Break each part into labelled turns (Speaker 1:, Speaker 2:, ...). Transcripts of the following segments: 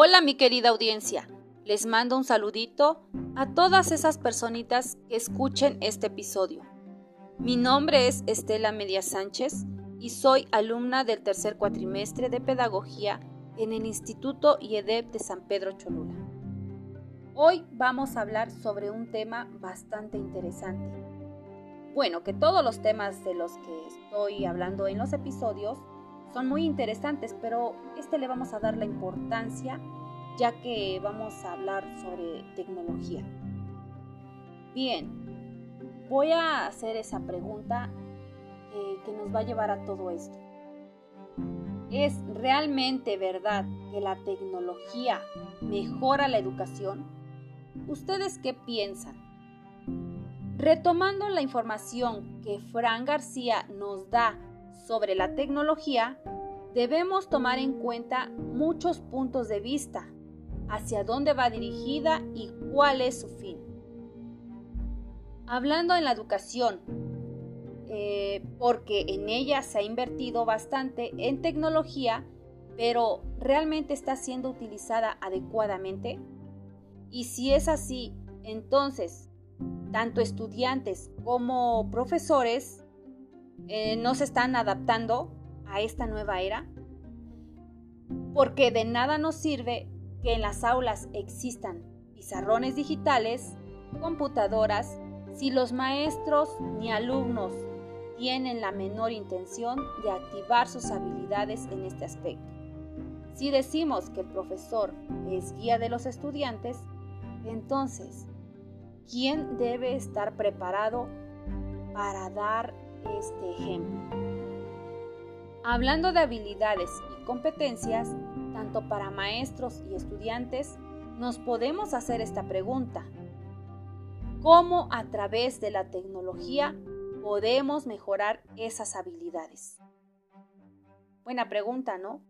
Speaker 1: Hola mi querida audiencia, les mando un saludito a todas esas personitas que escuchen este episodio. Mi nombre es Estela Media Sánchez y soy alumna del tercer cuatrimestre de Pedagogía en el Instituto IEDEP de San Pedro Cholula. Hoy vamos a hablar sobre un tema bastante interesante. Bueno, que todos los temas de los que estoy hablando en los episodios son muy interesantes, pero este le vamos a dar la importancia ya que vamos a hablar sobre tecnología. Bien, voy a hacer esa pregunta eh, que nos va a llevar a todo esto. ¿Es realmente verdad que la tecnología mejora la educación? ¿Ustedes qué piensan? Retomando la información que Fran García nos da sobre la tecnología, debemos tomar en cuenta muchos puntos de vista hacia dónde va dirigida y cuál es su fin. Hablando en la educación, eh, porque en ella se ha invertido bastante en tecnología, pero ¿realmente está siendo utilizada adecuadamente? Y si es así, entonces, tanto estudiantes como profesores eh, no se están adaptando a esta nueva era. Porque de nada nos sirve que en las aulas existan pizarrones digitales, computadoras, si los maestros ni alumnos tienen la menor intención de activar sus habilidades en este aspecto. Si decimos que el profesor es guía de los estudiantes, entonces, ¿quién debe estar preparado para dar este ejemplo? Hablando de habilidades y competencias, tanto para maestros y estudiantes, nos podemos hacer esta pregunta. ¿Cómo a través de la tecnología podemos mejorar esas habilidades? Buena pregunta, ¿no?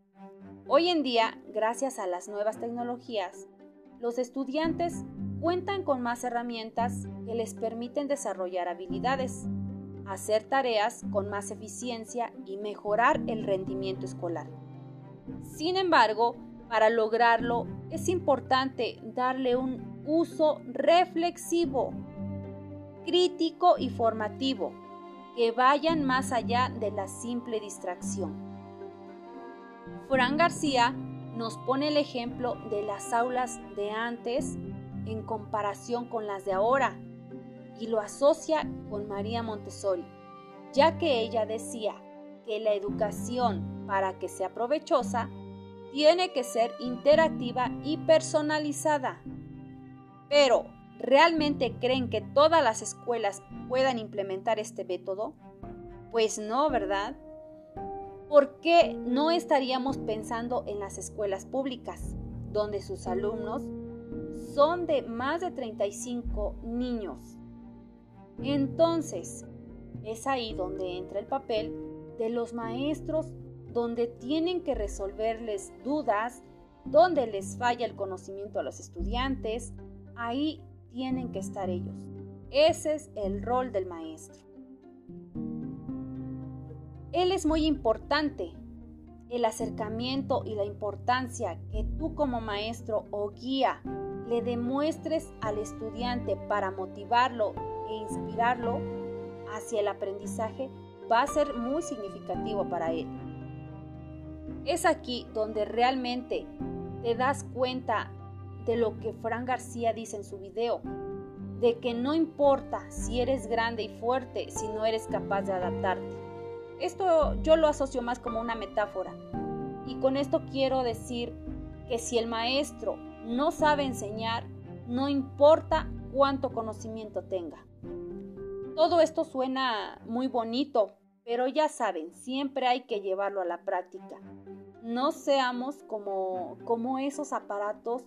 Speaker 1: Hoy en día, gracias a las nuevas tecnologías, los estudiantes cuentan con más herramientas que les permiten desarrollar habilidades, hacer tareas con más eficiencia y mejorar el rendimiento escolar. Sin embargo, para lograrlo es importante darle un uso reflexivo, crítico y formativo, que vayan más allá de la simple distracción. Fran García nos pone el ejemplo de las aulas de antes en comparación con las de ahora y lo asocia con María Montessori, ya que ella decía que la educación, para que sea provechosa, tiene que ser interactiva y personalizada. Pero, ¿realmente creen que todas las escuelas puedan implementar este método? Pues no, ¿verdad? ¿Por qué no estaríamos pensando en las escuelas públicas, donde sus alumnos son de más de 35 niños? Entonces, es ahí donde entra el papel de los maestros donde tienen que resolverles dudas, donde les falla el conocimiento a los estudiantes, ahí tienen que estar ellos. Ese es el rol del maestro. Él es muy importante. El acercamiento y la importancia que tú como maestro o guía le demuestres al estudiante para motivarlo e inspirarlo hacia el aprendizaje va a ser muy significativo para él. Es aquí donde realmente te das cuenta de lo que Fran García dice en su video, de que no importa si eres grande y fuerte si no eres capaz de adaptarte. Esto yo lo asocio más como una metáfora. Y con esto quiero decir que si el maestro no sabe enseñar, no importa cuánto conocimiento tenga. Todo esto suena muy bonito, pero ya saben, siempre hay que llevarlo a la práctica. No seamos como, como esos aparatos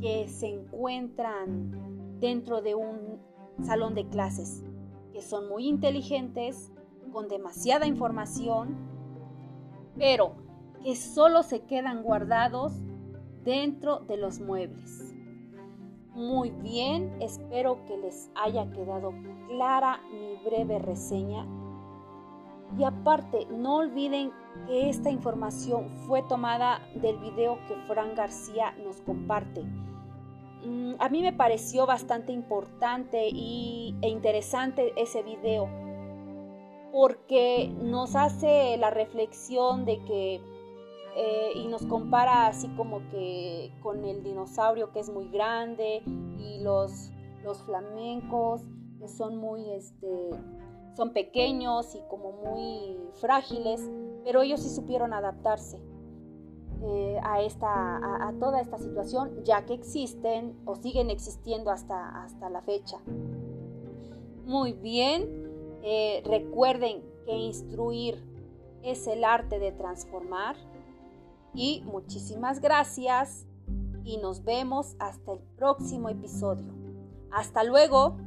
Speaker 1: que se encuentran dentro de un salón de clases, que son muy inteligentes, con demasiada información, pero que solo se quedan guardados dentro de los muebles. Muy bien, espero que les haya quedado clara mi breve reseña Y aparte, no olviden que esta información fue tomada del video que Fran García nos comparte. Mm, a mí me pareció bastante importante y, e interesante ese video porque nos hace la reflexión de que eh, y nos compara así como que con el dinosaurio que es muy grande y los, los flamencos que son muy este son pequeños y como muy frágiles pero ellos sí supieron adaptarse eh, a, esta, a, toda esta situación, ya que existen o siguen existiendo hasta, hasta la fecha. Muy bien, eh, recuerden que instruir es el arte de transformar. Y muchísimas gracias y nos vemos hasta el próximo episodio. Hasta luego.